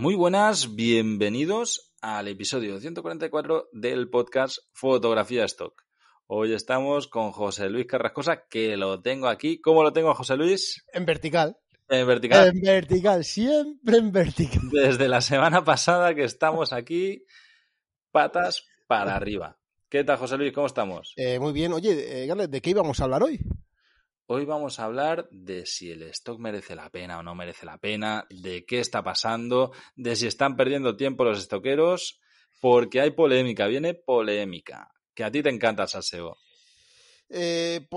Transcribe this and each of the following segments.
Muy buenas, bienvenidos al episodio 144 del podcast Fotografía Stock. Hoy estamos con José Luis Carrascosa, que lo tengo aquí. ¿Cómo lo tengo, José Luis? En vertical. En vertical. En vertical, siempre en vertical. Desde la semana pasada que estamos aquí, patas para arriba. ¿Qué tal, José Luis? ¿Cómo estamos? Eh, muy bien. Oye, eh, ¿de qué íbamos a hablar hoy? Hoy vamos a hablar de si el stock merece la pena o no merece la pena, de qué está pasando, de si están perdiendo tiempo los estoqueros, porque hay polémica, viene polémica, que a ti te encanta el salseo. Eh,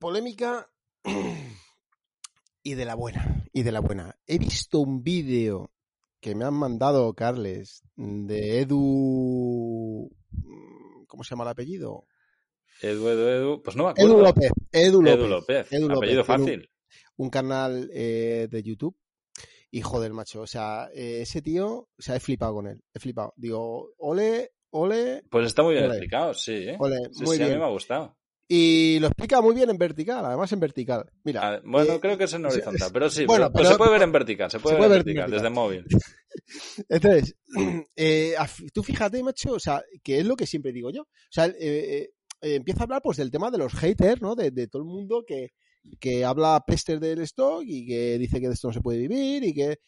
polémica y de la buena, y de la buena. He visto un vídeo que me han mandado Carles de Edu... ¿Cómo se llama el apellido? Edu, Edu, Edu, pues no me acuerdo. Edu López. Edu López. Edu López. Edu López. Apellido fácil. Un, un canal eh, de YouTube. Y joder, macho, o sea, eh, ese tío, o sea, he flipado con él, he flipado. Digo, ole, ole. Pues está muy bien ole. explicado, sí. ¿eh? Ole, sí, muy sí, bien. a mí me ha gustado. Y lo explica muy bien en vertical, además en vertical. Mira. Ah, bueno, eh, creo que es en horizontal, pero sí, bueno, pero, pero se puede ver en vertical, se puede, se ver, puede en vertical, desde móvil. Entonces, eh, tú fíjate, macho, o sea, que es lo que siempre digo yo. O sea, eh, eh, empieza a hablar pues del tema de los haters, ¿no? De, de todo el mundo que, que habla pestes del stock y que dice que de esto no se puede vivir y que...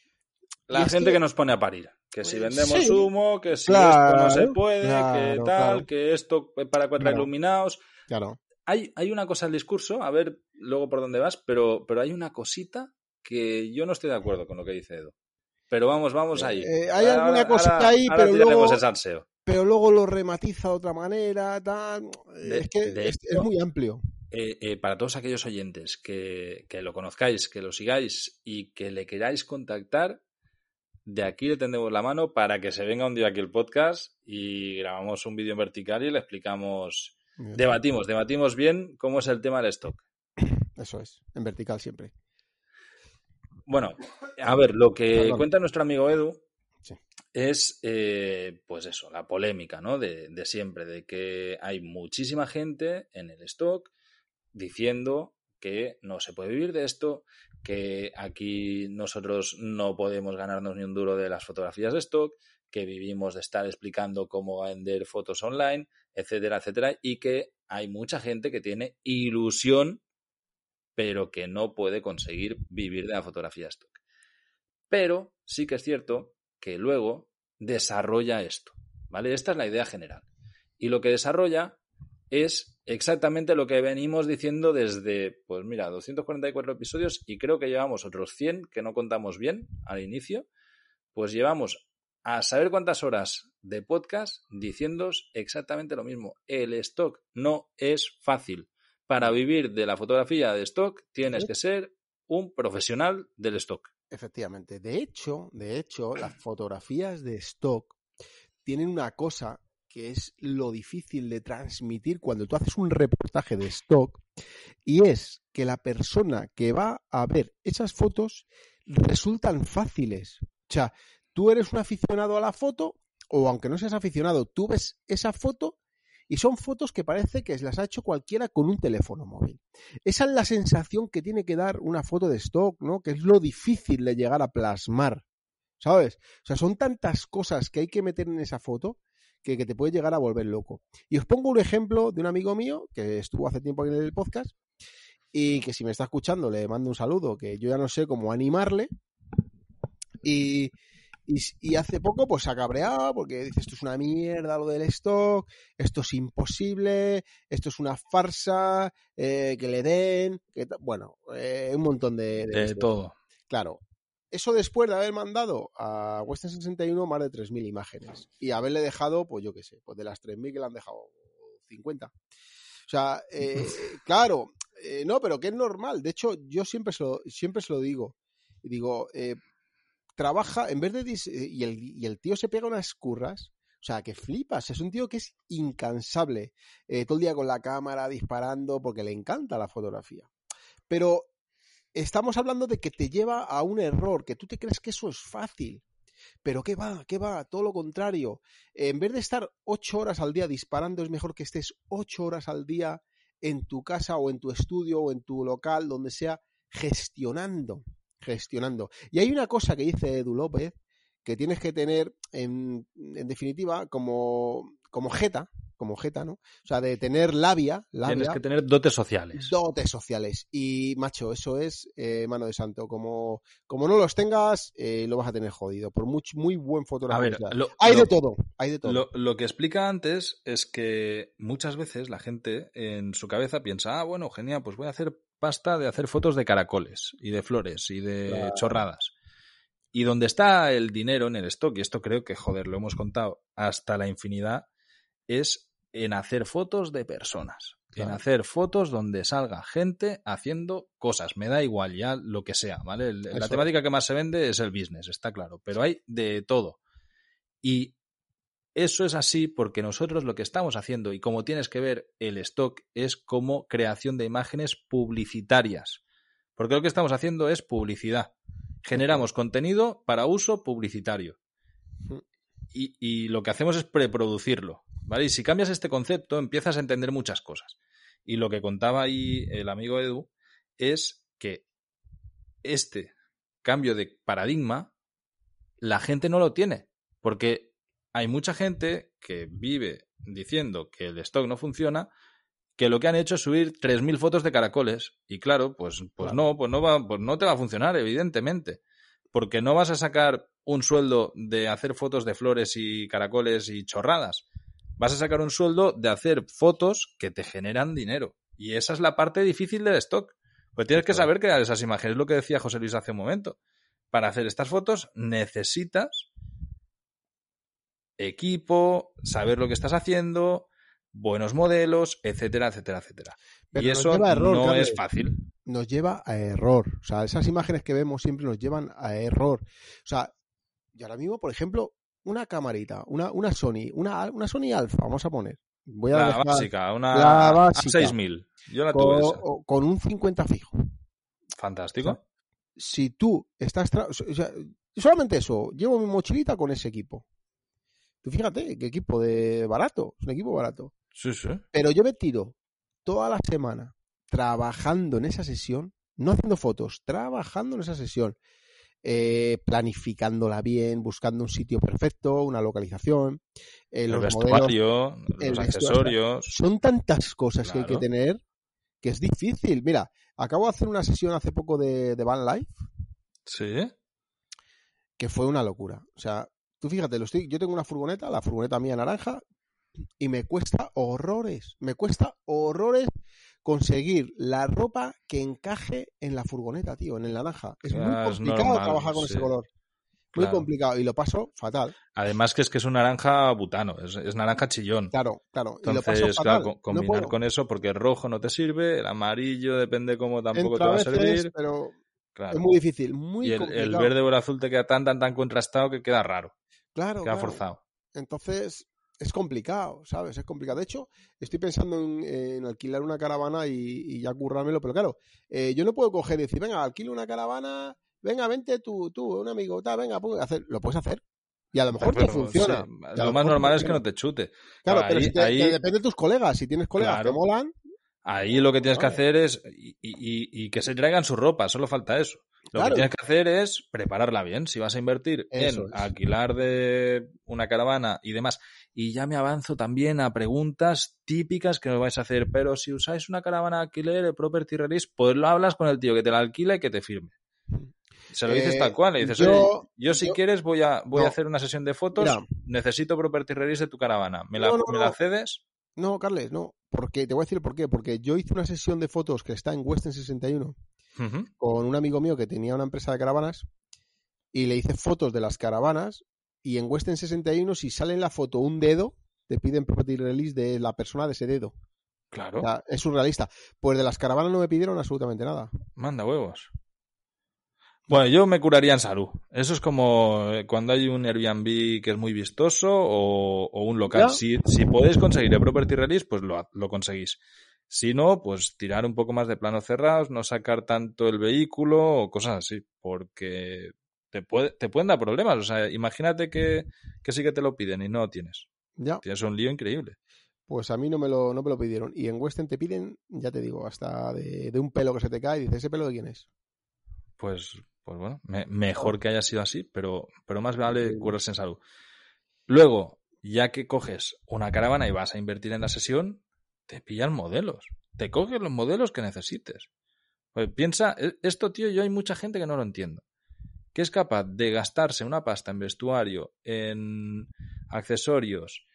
La y gente que... que... nos pone a parir. Que si vendemos Sí, humo, que si claro, esto no se puede, que tal, claro. que esto para cuatro iluminados. Claro. Hay, hay una cosa al discurso, a ver luego por dónde vas, pero, pero hay una cosita que yo no estoy de acuerdo con lo que dice Edu. Pero vamos, vamos ahí. Eh, hay Ahora- alguna cosita ahora- ahí, ahora pero luego- el salseo. Pero luego lo rematiza de otra manera, tal. De- es que de es, muy amplio. Eh, eh, para todos aquellos oyentes que, que lo conozcáis, que lo sigáis y que le queráis contactar, de aquí le tendemos la mano para que se venga un día aquí el podcast y grabamos un vídeo en vertical y le explicamos, debatimos, debatimos bien cómo es el tema del stock. Eso es, en vertical siempre. Bueno, a ver, lo que Perdón. cuenta nuestro amigo Edu. Es, eh, pues eso, la polémica, ¿no? De, de siempre, de que hay muchísima gente en el stock diciendo que no se puede vivir de esto, que aquí nosotros no podemos ganarnos ni un duro de las fotografías de stock, que vivimos de estar explicando cómo vender fotos online, etcétera, etcétera, y que hay mucha gente que tiene ilusión, pero que no puede conseguir vivir de la fotografía stock. Pero sí que es cierto que luego desarrolla esto, ¿vale? Esta es la idea general. Y lo que desarrolla es exactamente lo que venimos diciendo desde, pues mira, 244 episodios y creo que llevamos otros 100 que no contamos bien al inicio, pues llevamos a saber cuántas horas de podcast diciéndoos exactamente lo mismo. El stock no es fácil. Para vivir de la fotografía de stock tienes que ser un profesional del stock. Efectivamente. De hecho, de hecho, las fotografías de stock tienen una cosa que es lo difícil de transmitir cuando tú haces un reportaje de stock y es que la persona que va a ver esas fotos resultan fáciles. O sea, tú eres un aficionado a la foto o aunque no seas aficionado, tú ves esa foto y son fotos que parece que las ha hecho cualquiera con un teléfono móvil. Esa es la sensación que tiene que dar una foto de stock, ¿no? Que es lo difícil de llegar a plasmar, ¿sabes? O sea, son tantas cosas que hay que meter en esa foto que, que te puede llegar a volver loco. Y os pongo un ejemplo de un amigo mío que estuvo hace tiempo aquí en el podcast y que si me está escuchando le mando un saludo, que yo ya no sé cómo animarle. Y, y, y hace poco pues se ha cabreado porque dice esto es una mierda lo del stock, esto es imposible, esto es una farsa, eh, que le den, que bueno, eh, un montón de, de- todo. Claro. Eso después de haber mandado a Western 61 más de 3.000 imágenes y haberle dejado, pues yo qué sé, pues de las 3.000 que le han dejado 50. O sea, eh, claro, no, pero que es normal. De hecho, yo siempre se lo, siempre se lo digo. Y digo, eh, trabaja, en vez de... eh, y, el, y el tío se pega unas curras. O sea, que flipas. Es un tío que es incansable. eh, todo el día con la cámara disparando porque le encanta la fotografía. Pero estamos hablando de que te lleva a un error, que tú te crees que eso es fácil. Pero ¿qué va? ¿Qué va? Todo lo contrario. En vez de estar ocho horas al día disparando, es mejor que estés ocho horas al día en tu casa o en tu estudio o en tu local, donde sea, gestionando. Gestionando. Y hay una cosa que dice Edu López que tienes que tener, en, en definitiva, como, como jeta, como jeta, ¿no? O sea, de tener labia, labia. Tienes que tener dotes sociales. Dotes sociales. Y, macho, eso es eh, mano de santo. Como, como no los tengas, eh, lo vas a tener jodido. Por muy, muy buen fotografía. hay de todo, hay de todo. Lo, lo, que explica antes es que muchas veces la gente en su cabeza piensa, ah, bueno, genial, pues voy a hacer pasta de hacer fotos de caracoles y de flores y de claro. chorradas. Y donde está el dinero en el stock, y esto creo que, joder, lo hemos contado hasta la infinidad, es en hacer fotos de personas. Claro. En hacer fotos donde salga gente haciendo cosas. Me da igual ya lo que sea, ¿vale? La temática que más se vende es el business, está claro. Pero hay de todo. Y eso es así porque nosotros lo que estamos haciendo, y como tienes que ver el stock, es como creación de imágenes publicitarias. Porque lo que estamos haciendo es publicidad. Generamos contenido para uso publicitario. Y, y lo que hacemos es preproducirlo. ¿Vale? Y si cambias este concepto, empiezas a entender muchas cosas. Y lo que contaba ahí el amigo Edu es que este cambio de paradigma la gente no lo tiene. Porque hay mucha gente que vive diciendo que el stock no funciona, que lo que han hecho es subir 3.000 fotos de caracoles. Y claro, pues, pues claro. no, pues no, va, pues no te va a funcionar, evidentemente. Porque no vas a sacar un sueldo de hacer fotos de flores y caracoles y chorradas vas a sacar un sueldo de hacer fotos que te generan dinero. Y esa es la parte difícil del stock. Pues tienes que saber crear esas imágenes, lo que decía José Luis hace un momento. Para hacer estas fotos necesitas equipo, saber lo que estás haciendo, buenos modelos, etcétera, etcétera, etcétera. Pero y eso error, no es fácil. Nos lleva a error. O sea, esas imágenes que vemos siempre nos llevan a error. O sea, y ahora mismo, por ejemplo, una camarita, una, una Sony, una, una Sony Alpha, vamos a poner. Voy a la dejar básica, una la básica, 6000. Yo la tuve con, esa. con un 50 fijo. Fantástico. O sea, si tú estás. O sea, solamente eso, llevo mi mochilita con ese equipo. Tú fíjate, qué equipo de barato, es un equipo barato. Sí, sí. Pero yo me tiro toda la semana trabajando en esa sesión, no haciendo fotos, trabajando en esa sesión eh, planificándola bien, buscando un sitio perfecto, una localización, eh, los el vestuario, modelos, el los accesorios. Son tantas cosas claro. que hay que tener que es difícil. Mira, acabo de hacer una sesión hace poco de, de Van Life. Sí. Que fue una locura. O sea, tú fíjate, lo estoy, yo tengo una furgoneta, la furgoneta mía naranja, y me cuesta horrores, me cuesta horrores conseguir la ropa que encaje en la furgoneta, tío, en el naranja. Es muy complicado es normal, trabajar con sí. ese color. Muy claro. complicado y lo paso fatal. Además que es que es un naranja butano, es, es naranja chillón. Claro, claro. Entonces, claro, combinar no con eso porque el rojo no te sirve, el amarillo depende cómo tampoco Entra te va a servir. Pero claro. es muy difícil, muy y el, complicado. el, verde o el azul te queda tan tan tan contrastado que queda raro. Claro. Queda claro. forzado. Entonces, es complicado, ¿sabes? Es complicado. De hecho, estoy pensando en, en alquilar una caravana y, y, ya currármelo, pero claro, eh, yo no puedo coger y decir, venga, alquilo una caravana, venga, vente tú, tú, un amigo, ta, venga, pues, hacer, lo puedes hacer. Y a lo mejor pero, te funciona. Sí, lo, lo más normal funciona. es que no te chute. Claro, ahí, pero si te, ahí... te depende de tus colegas. Si tienes colegas claro. que molan. Ahí lo que tienes que hacer es. Y, y, y, que se traigan su ropa, solo falta eso. Lo claro. que tienes que hacer es prepararla bien. Si vas a invertir eso en es. alquilar de una caravana y demás. Y ya me avanzo también a preguntas típicas que me vais a hacer. Pero si usáis una caravana alquiler, property release, pues lo hablas con el tío que te la alquila y que te firme. Se lo dices eh, tal cual, le dices, yo, yo si yo, quieres voy a voy no. a hacer una sesión de fotos, Mira, necesito property release de tu caravana. ¿Me la, no, no, ¿me la cedes? No, Carles, no. Porque te voy a decir por qué. Porque yo hice una sesión de fotos que está en Western 61 uh -huh. con un amigo mío que tenía una empresa de caravanas y le hice fotos de las caravanas y en Western 61 si sale en la foto un dedo te piden property release de la persona de ese dedo. Claro. O sea, es surrealista. Pues de las caravanas no me pidieron absolutamente nada. Manda huevos. Bueno, yo me curaría en salud. Eso es como eh, cuando hay un Airbnb que es muy vistoso o, o un local. Si, si, podéis conseguir el property release, pues lo, lo, conseguís. Si no, pues tirar un poco más de planos cerrados, no sacar tanto el vehículo o cosas así, porque te, puede, te pueden dar problemas. O sea, imagínate que, que sí que te lo piden y no lo tienes. Ya. Tienes un lío increíble. Pues a mí no me lo, no me lo pidieron. Y en Western te piden, ya te digo, hasta de, de un pelo que se te cae y dices, ¿ese pelo de quién es? Pues Pues bueno, mejor que haya sido así, pero, pero más vale curarse en salud. Luego, ya que coges una caravana y vas a invertir en la sesión, te pillan modelos. Te coges los modelos que necesites. Pues piensa, e, esto, tío, yo hay mucha gente que no lo entiendo. Que es capaz de gastarse una pasta en vestuario, en accesorios,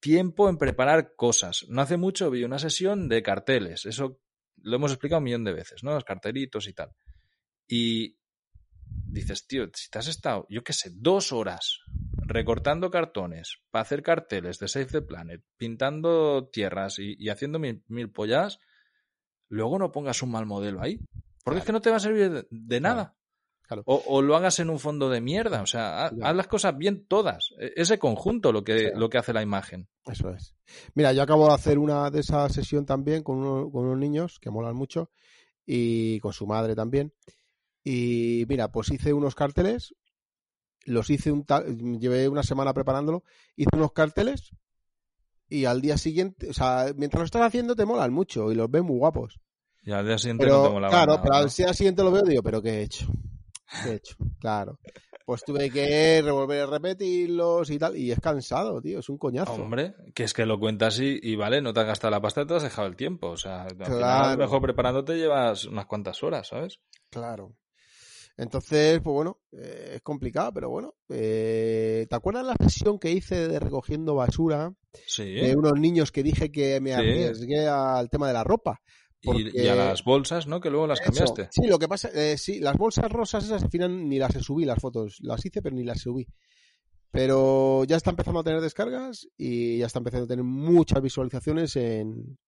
tiempo en preparar cosas. No hace mucho vi una sesión de carteles. Eso lo hemos explicado un millón de veces, ¿no? Los cartelitos y tal. Y dices, tío, si te has estado, yo qué sé, dos horas recortando cartones para hacer carteles de Save the Planet, pintando tierras y, haciendo mil, mil, pollas, luego no pongas un mal modelo ahí. Porque es que no te va a servir de, nada. O, lo hagas en un fondo de mierda. O sea, haz, las cosas bien todas. E, ese conjunto lo que, lo que hace la imagen. Eso es. Mira, yo acabo de hacer una de esa sesión también con, con unos niños que molan mucho y con su madre también. Y mira, pues hice unos carteles, los hice un llevé una semana preparándolo, hice unos carteles y al día siguiente, o sea, mientras lo estás haciendo te molan mucho y los ves muy guapos. Y al día siguiente no te mola Claro, pero al día siguiente lo veo y digo, pero ¿qué he hecho? ¿Qué he hecho? Claro. Pues tuve que revolver a repetirlos y tal. Y es cansado, tío. Es un coñazo. Hombre, que es que lo cuentas y, y vale, no te has gastado la pasta, te has dejado el tiempo. O sea, al final, mejor preparándote llevas unas cuantas horas, ¿sabes? Claro. Entonces, pues bueno, eh, es complicado, pero bueno. Eh, ¿Te acuerdas la sesión que hice de recogiendo basura? Sí. De unos niños que dije que me arriesgué al tema de la ropa. Y, a las bolsas, ¿no? Que luego las cambiaste. Sí, lo que pasa, eh, sí, las bolsas rosas esas al final ni las subí las fotos. Las hice, pero ni las subí. Pero ya está empezando a tener descargas y ya está empezando a tener muchas visualizaciones en,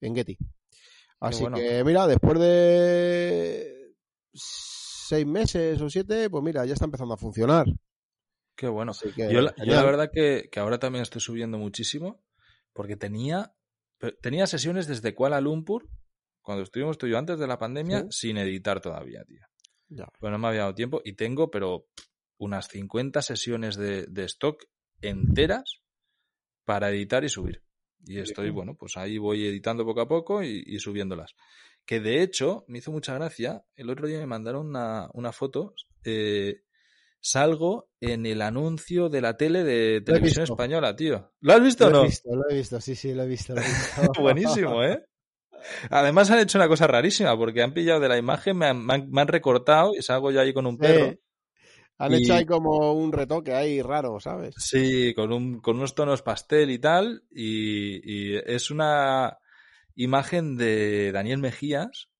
en Getty. Así que, mira, después de seis meses o siete, pues mira, ya está empezando a funcionar. Qué bueno. yo, la, verdad que, ahora también estoy subiendo muchísimo porque tenía, tenía sesiones desde Kuala Lumpur, cuando estuvimos tú y yo antes de la pandemia, sin editar todavía, tío. Ya. Pues no me había dado tiempo y tengo, pero unas 50 sesiones de, stock enteras para editar y subir. Y estoy, bueno, pues ahí voy editando poco a poco y subiéndolas que de hecho me hizo mucha gracia. El otro día me mandaron una, foto. Eh, salgo en el anuncio de la tele de televisión española, tío. ¿Lo has visto o no? Lo he visto, lo he visto, sí, sí, lo he visto. Buenísimo, ¿eh? Además han hecho una cosa rarísima, porque han pillado de la imagen, me han, recortado y salgo yo ahí con un perro. Han hecho ahí como un retoque ahí raro, ¿sabes? Sí, con, un, con unos tonos pastel y tal. y es una imagen de Daniel Mejías,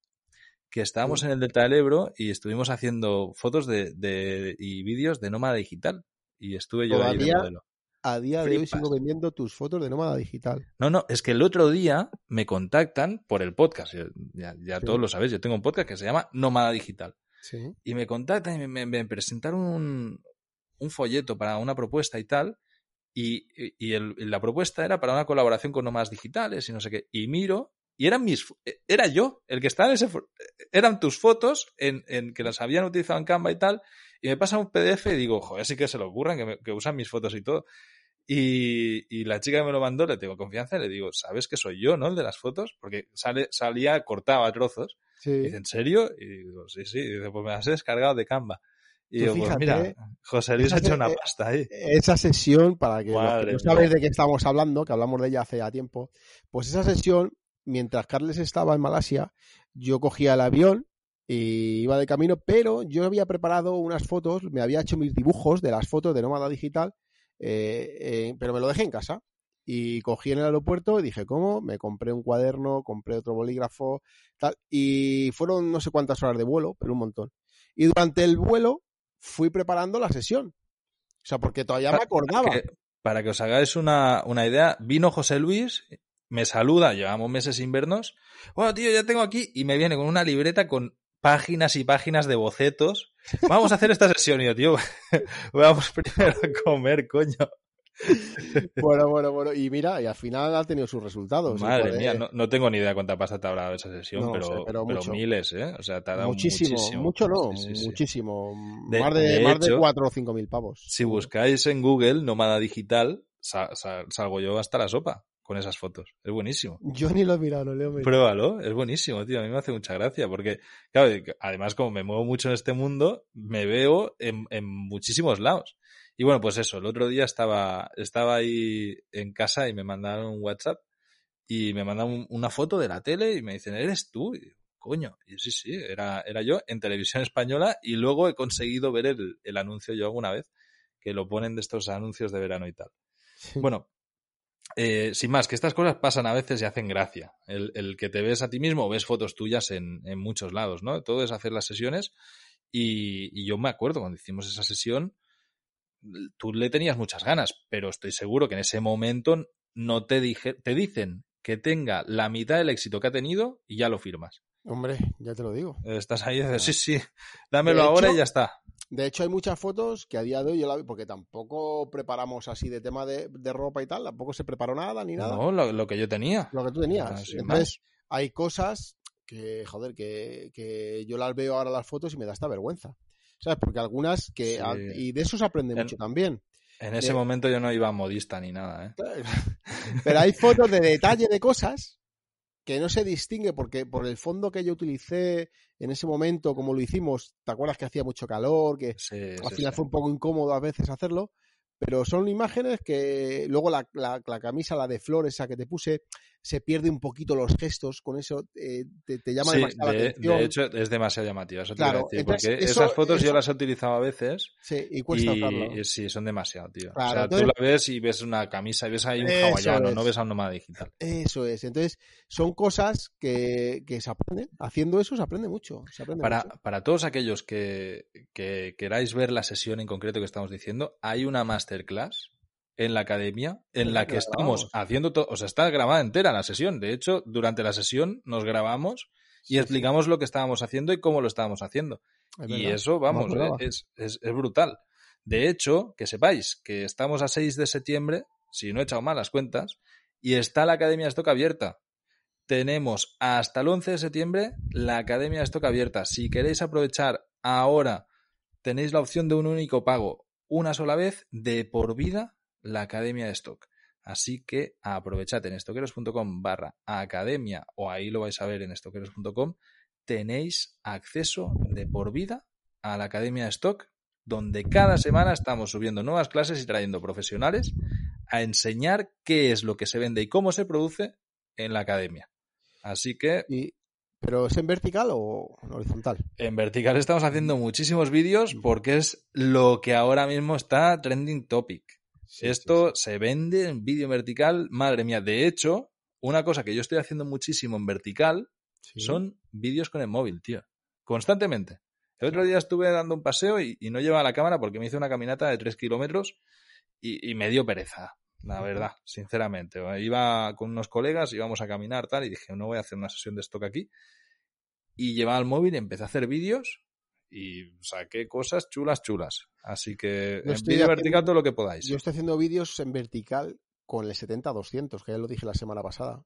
que estábamos en el Delta del Ebro y estuvimos haciendo fotos de, y vídeos de Nómada Digital. Y estuve yo ahí de modelo. A día de hoy sigo vendiendo tus fotos de Nómada Digital. No, no, es que el otro día me contactan por el podcast. Ya, todos lo sabéis, yo tengo un podcast que se llama Nómada Digital. Y me contactan y me, presentaron un, un folleto para una propuesta y tal. Y, la propuesta era para una colaboración con Nómadas Digitales y no sé qué. Y miro, y eran mis, e, era yo, el que estaba en ese, eran tus fotos en, en que las habían utilizado en Canva y tal. Y me pasa un PDF y digo, joder, sí que se lo ocurran, que, usan mis fotos y todo. Y, la chica que me lo mandó, le tengo confianza y le digo, ¿sabes que soy yo, no? El de las fotos, porque sale, salía cortado a trozos. Y dice, ¿en serio? Y digo, sí, sí. Y dice, pues me las he descargado de Canva. Y pues digo, mira, José Luis ha hecho una pasta ahí. Esa sesión, para que no sabéis de qué estamos hablando, que hablamos de ella hace ya tiempo, pues esa sesión, mientras Carles estaba en Malasia, yo cogía el avión y iba de camino, pero yo había preparado unas fotos, me había hecho mis dibujos de las fotos de Nómada Digital, eh, eh, pero me lo dejé en casa. Y cogí en el aeropuerto y dije, ¿cómo? Me compré un cuaderno, compré otro bolígrafo, tal. Y fueron no sé cuántas horas de vuelo, pero un montón. Y durante el vuelo fui preparando la sesión. O sea, porque todavía me acordaba. Para que, os hagáis una, idea, vino José Luis, me saluda, llevamos meses sin vernos. Bueno, tío, ya tengo aquí, y me viene con una libreta con páginas y páginas de bocetos. Vamos a hacer esta sesión, y yo, tío, vamos primero a comer, coño. bueno, bueno, bueno. Y mira, y al final ha tenido sus resultados. Madre mía, no, tengo ni idea cuánta pasta te habrá dado esa sesión, pero, miles, ¿eh? O sea, te ha dado muchísimo. mucho no, muchísimo. más de, más de 4 o 5 mil pavos. Si buscáis en Google Nómada Digital, salgo yo hasta la sopa con esas fotos. Es buenísimo. Yo ni lo he mirado, no he Pruébalo, es buenísimo, tío. A mí me hace mucha gracia porque, claro, además como me muevo mucho en este mundo, me veo en, en muchísimos lados. Y bueno, pues eso, el otro día estaba, estaba ahí en casa y me mandaron un WhatsApp y me mandaron una foto de la tele y me dicen, ¿eres tú? Y coño, y sí, sí, era, era yo en televisión española y luego he conseguido ver el, el anuncio yo alguna vez, que lo ponen de estos anuncios de verano y tal. Bueno, eh, sin más, que estas cosas pasan a veces y hacen gracia. El, el que te ves a ti mismo ves fotos tuyas en, en, muchos lados, ¿no? Todo es hacer las sesiones y, y, yo me acuerdo cuando hicimos esa sesión, tú le tenías muchas ganas, pero estoy seguro que en ese momento no te dije, te dicen que tenga la mitad del éxito que ha tenido y ya lo firmas. Hombre, ya te lo digo. Estás ahí y dices, sí, sí, dámelo ahora y ya está. De hecho, hay muchas fotos que a día de hoy yo la vi, porque tampoco preparamos así de tema de, de, ropa y tal, tampoco se preparó nada ni nada. No, lo, lo que yo tenía. Lo que tú tenías. Ah, Entonces, más. hay cosas que, joder, que, que, yo las veo ahora las fotos y me da esta vergüenza. ¿Sabes? Porque algunas que. Sí. Y de eso se aprende en, mucho también. En ese de, momento yo no iba modista ni nada, ¿eh? Pero hay fotos de detalle de cosas que no se distingue porque por el fondo que yo utilicé en ese momento, como lo hicimos, ¿te acuerdas que hacía mucho calor? Que sí, al sí, final fue un poco incómodo a veces hacerlo, pero son imágenes que luego la, la, la, camisa, la de flores, esa que te puse, se pierde un poquito los gestos, con eso eh, te, te, llama sí, demasiado de, la atención. De hecho, es demasiado llamativa, eso claro, te decir, entonces, porque eso, esas fotos eso, yo las he utilizado a veces sí, y, cuesta y, y sí, son demasiado, tío. Claro, o sea, entonces, tú la ves y ves una camisa y ves ahí un hawaiano, es. no ves a un nómada digital. Eso es, entonces son cosas que, que, se aprenden, haciendo eso se aprende mucho. Se aprende para, mucho. para todos aquellos que, que queráis ver la sesión en concreto que estamos diciendo, hay una masterclass en la academia en la que estamos haciendo todo, o sea, está grabada entera la sesión. De hecho, durante la sesión nos grabamos y sí, explicamos sí. lo que estábamos haciendo y cómo lo estábamos haciendo. y eso, vamos, no es, es, es, brutal. De hecho, que sepáis que estamos a 6 de septiembre, si no he echado mal las cuentas, y está la Academia de Stock abierta. Tenemos hasta el 11 de septiembre la Academia de Stock abierta. Si queréis aprovechar ahora, tenéis la opción de un único pago, una sola vez, de por vida, la Academia de Stock. Así que aprovechad en estoqueros.com barra academia o ahí lo vais a ver en estoqueros.com tenéis acceso de por vida a la Academia de Stock donde cada semana estamos subiendo nuevas clases y trayendo profesionales a enseñar qué es lo que se vende y cómo se produce en la academia. Así que... Y, ¿Pero es en vertical o en horizontal? En vertical estamos haciendo muchísimos vídeos porque es lo que ahora mismo está trending topic. Sí, Esto sí, sí. se vende en vídeo vertical, madre mía. De hecho, una cosa que yo estoy haciendo muchísimo en vertical son vídeos con el móvil, tío. Constantemente. El otro día estuve dando un paseo y, y no llevaba la cámara porque me hice una caminata de 3 kilómetros y, y, me dio pereza, la verdad, sinceramente. Iba con unos colegas, íbamos a caminar tal y dije, no voy a hacer una sesión de stock aquí. Y llevaba el móvil y empecé a hacer vídeos y saqué cosas chulas, chulas. Así que yo en vídeo vertical todo lo que podáis. Yo estoy haciendo vídeos en vertical con el 70-200, que ya lo dije la semana pasada.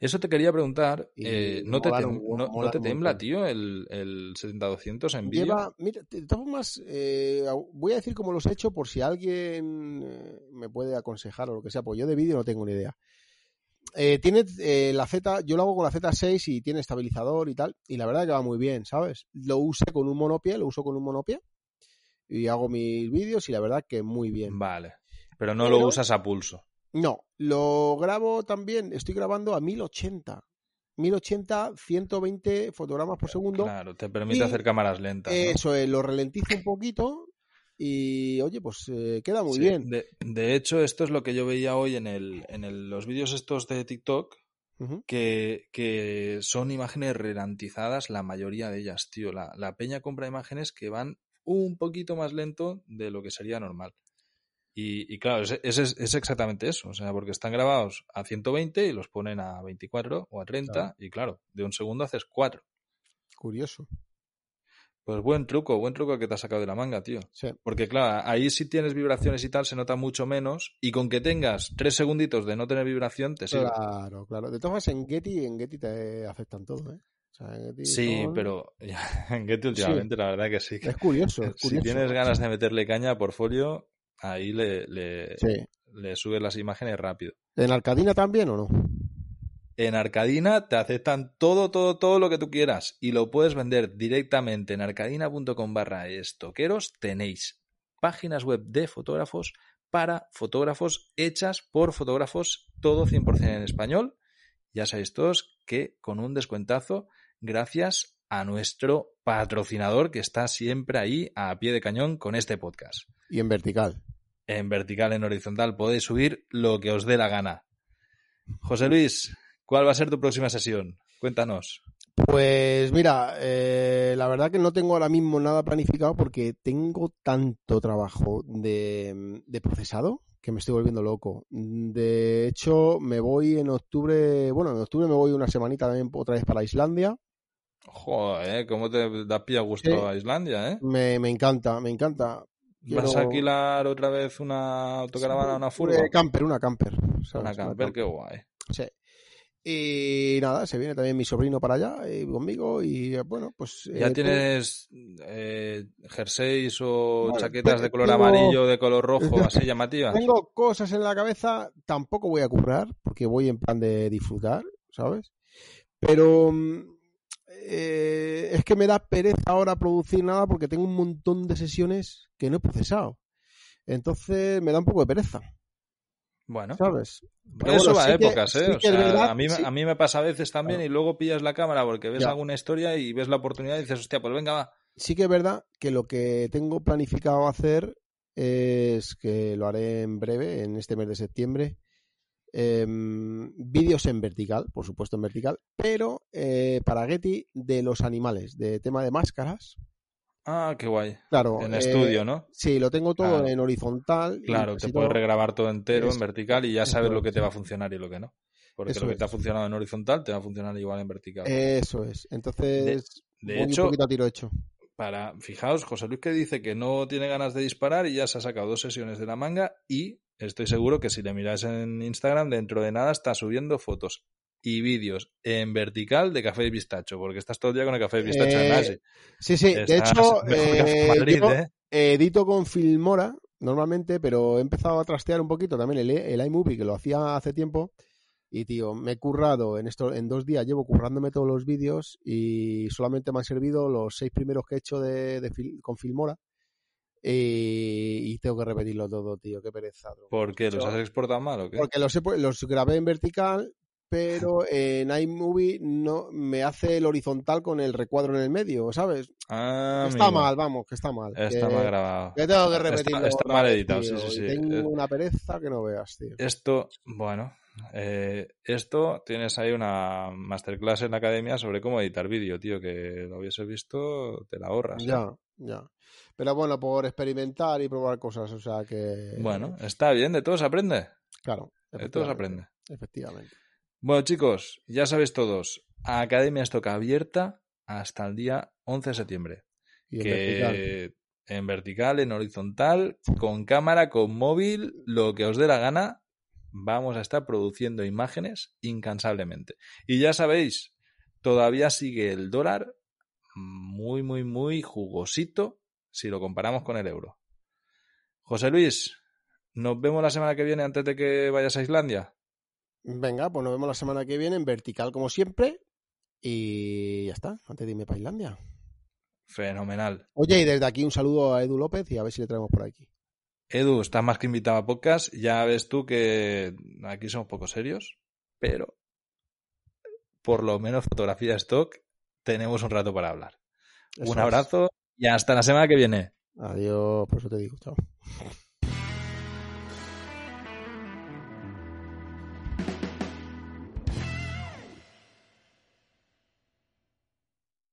Eso te quería preguntar. Eh, ¿No, te, no, no te tembla, tío, el, el 70-200 en vídeo? Lleva, mira, de todas formas, eh, voy a decir cómo los he hecho por si alguien eh, me puede aconsejar o lo que sea, pues yo de vídeo no tengo ni idea. Eh, tiene eh, la Z, yo lo hago con la Z6 y tiene estabilizador y tal, y la verdad que va muy bien, ¿sabes? Lo usé con un monopie, lo uso con un monopie y hago mis vídeos y la verdad que muy bien. Vale, pero no pero, lo usas a pulso. No, lo grabo también, estoy grabando a 1080. 1080, 120 fotogramas por segundo. Claro, te permite y hacer cámaras lentas. ¿no? Eso es, lo ralentizo un poquito y oye, pues eh, queda muy sí, bien. De, de, hecho, esto es lo que yo veía hoy en, el, en el, los vídeos estos de TikTok, uh -huh. que, que, son imágenes ralentizadas, la mayoría de ellas, tío. La, la peña compra imágenes que van un poquito más lento de lo que sería normal. Y, y, claro, es, es, es, exactamente eso, o sea, porque están grabados a 120 y los ponen a 24 o a 30 claro. y claro, de un segundo haces 4. Curioso. Pues buen truco, buen truco que te has sacado de la manga, tío. Sí. Porque claro, ahí si tienes vibraciones y tal se nota mucho menos y con que tengas tres segunditos de no tener vibración te sirve. Claro, claro. De todas formas en Getty, en Getty te afectan todo, ¿eh? O sea, Getty sí, todo... pero en Getty últimamente sí. la verdad que sí. Es curioso, es curioso. Si tienes ganas de meterle caña a portfolio, ahí le, le, sí. le subes las imágenes rápido. ¿En Arcadina también o no? En Arcadina te aceptan todo, todo, todo lo que tú quieras y lo puedes vender directamente en arcadina.com barra estoqueros. Tenéis páginas web de fotógrafos para fotógrafos hechas por fotógrafos, todo 100% en español. Ya sabéis todos que con un descuentazo, gracias a nuestro patrocinador que está siempre ahí a pie de cañón con este podcast. Y en vertical. En vertical, en horizontal, podéis subir lo que os dé la gana. José Luis, ¿cuál va a ser tu próxima sesión? Cuéntanos. Pues mira, eh, la verdad que no tengo ahora mismo nada planificado porque tengo tanto trabajo de, de, procesado que me estoy volviendo loco. De hecho, me voy en octubre, bueno, en octubre me voy una semanita también otra vez para Islandia. Joder, ¿cómo te da pie a gusto a Islandia, eh? Me, me encanta, me encanta. ¿Vas a alquilar otra vez una autocaravana, una furgo? Una camper, una camper. Una camper, qué guay. Sí. Y nada, se viene también mi sobrino para allá y conmigo y bueno, pues... ¿Ya tienes eh, jerseys o chaquetas de color amarillo, de color rojo, así llamativas? Tengo cosas en la cabeza, tampoco voy a currar porque voy en plan de disfrutar, ¿sabes? Pero eh, es que me da pereza ahora producir nada porque tengo un montón de sesiones que no he procesado. Entonces me da un poco de pereza. Bueno, ¿sabes? eso va a épocas, ¿eh? a, mí, a mí me pasa a veces también y luego pillas la cámara porque ves alguna historia y ves la oportunidad y dices, hostia, pues venga, va. Sí que es verdad que lo que tengo planificado hacer es que lo haré en breve, en este mes de septiembre, Em, vídeos en vertical, por supuesto en vertical, pero eh, para Getty de los animales, de tema de máscaras. Ah, qué guay. Claro. En estudio, ¿no? Sí, lo tengo todo en horizontal. Claro, te puedes regrabar todo entero en vertical y ya sabes lo que te va a funcionar y lo que no. Porque lo que te ha funcionado en horizontal te va a funcionar igual en vertical. Eso es. Entonces, de, hecho, tiro hecho. Para, fijaos, José Luis que dice que no tiene ganas de disparar y ya se ha sacado dos sesiones de la manga y Estoy seguro que si le miras en Instagram, dentro de nada está subiendo fotos y vídeos en vertical de café y pistacho, porque estás todo el día con el café y pistacho en eh, Sí, sí, de hecho, eh, ¿eh? edito con Filmora normalmente, pero he empezado a trastear un poquito también el, el iMovie, que lo hacía hace tiempo. Y tío, me he currado en esto, en dos días llevo currándome todos los vídeos y solamente me han servido los seis primeros que he hecho de, con Filmora. Y, tengo que repetirlo todo, tío, qué pereza. ¿Por qué? ¿Los has exportado mal o qué? Porque los, los grabé en vertical, pero en iMovie no me hace el horizontal con el recuadro en el medio, ¿sabes? Ah, está mal, vamos, que está mal. Está mal grabado. Que tengo que repetirlo. Está, mal editado, sí, sí, sí. Tengo eh, una pereza que no veas, tío. Esto, bueno, eh, esto tienes ahí una masterclass en la academia sobre cómo editar vídeo, tío, que lo hubiese visto, te la ahorras. ¿eh? Ya, ya. Pero bueno, por experimentar y probar cosas, o sea que... Bueno, está bien, de todos aprende. Claro. De todos aprende. Efectivamente. Bueno, chicos, ya sabéis todos, Academia Stock abierta hasta el día 11 de septiembre. Y en vertical. En vertical, en horizontal, con cámara, con móvil, lo que os dé la gana, vamos a estar produciendo imágenes incansablemente. Y ya sabéis, todavía sigue el dólar muy, muy, muy jugosito si lo comparamos con el euro. José Luis, nos vemos la semana que viene antes de que vayas a Islandia. Venga, pues nos vemos la semana que viene en vertical como siempre. Y ya está, antes de irme para Islandia. Fenomenal. Oye, y desde aquí un saludo a Edu López y a ver si le traemos por aquí. Edu, estás más que invitado a podcast. Ya ves tú que aquí somos poco serios, pero por lo menos fotografía stock tenemos un rato para hablar. un abrazo y hasta la semana que viene. Adiós, por eso te digo, chao.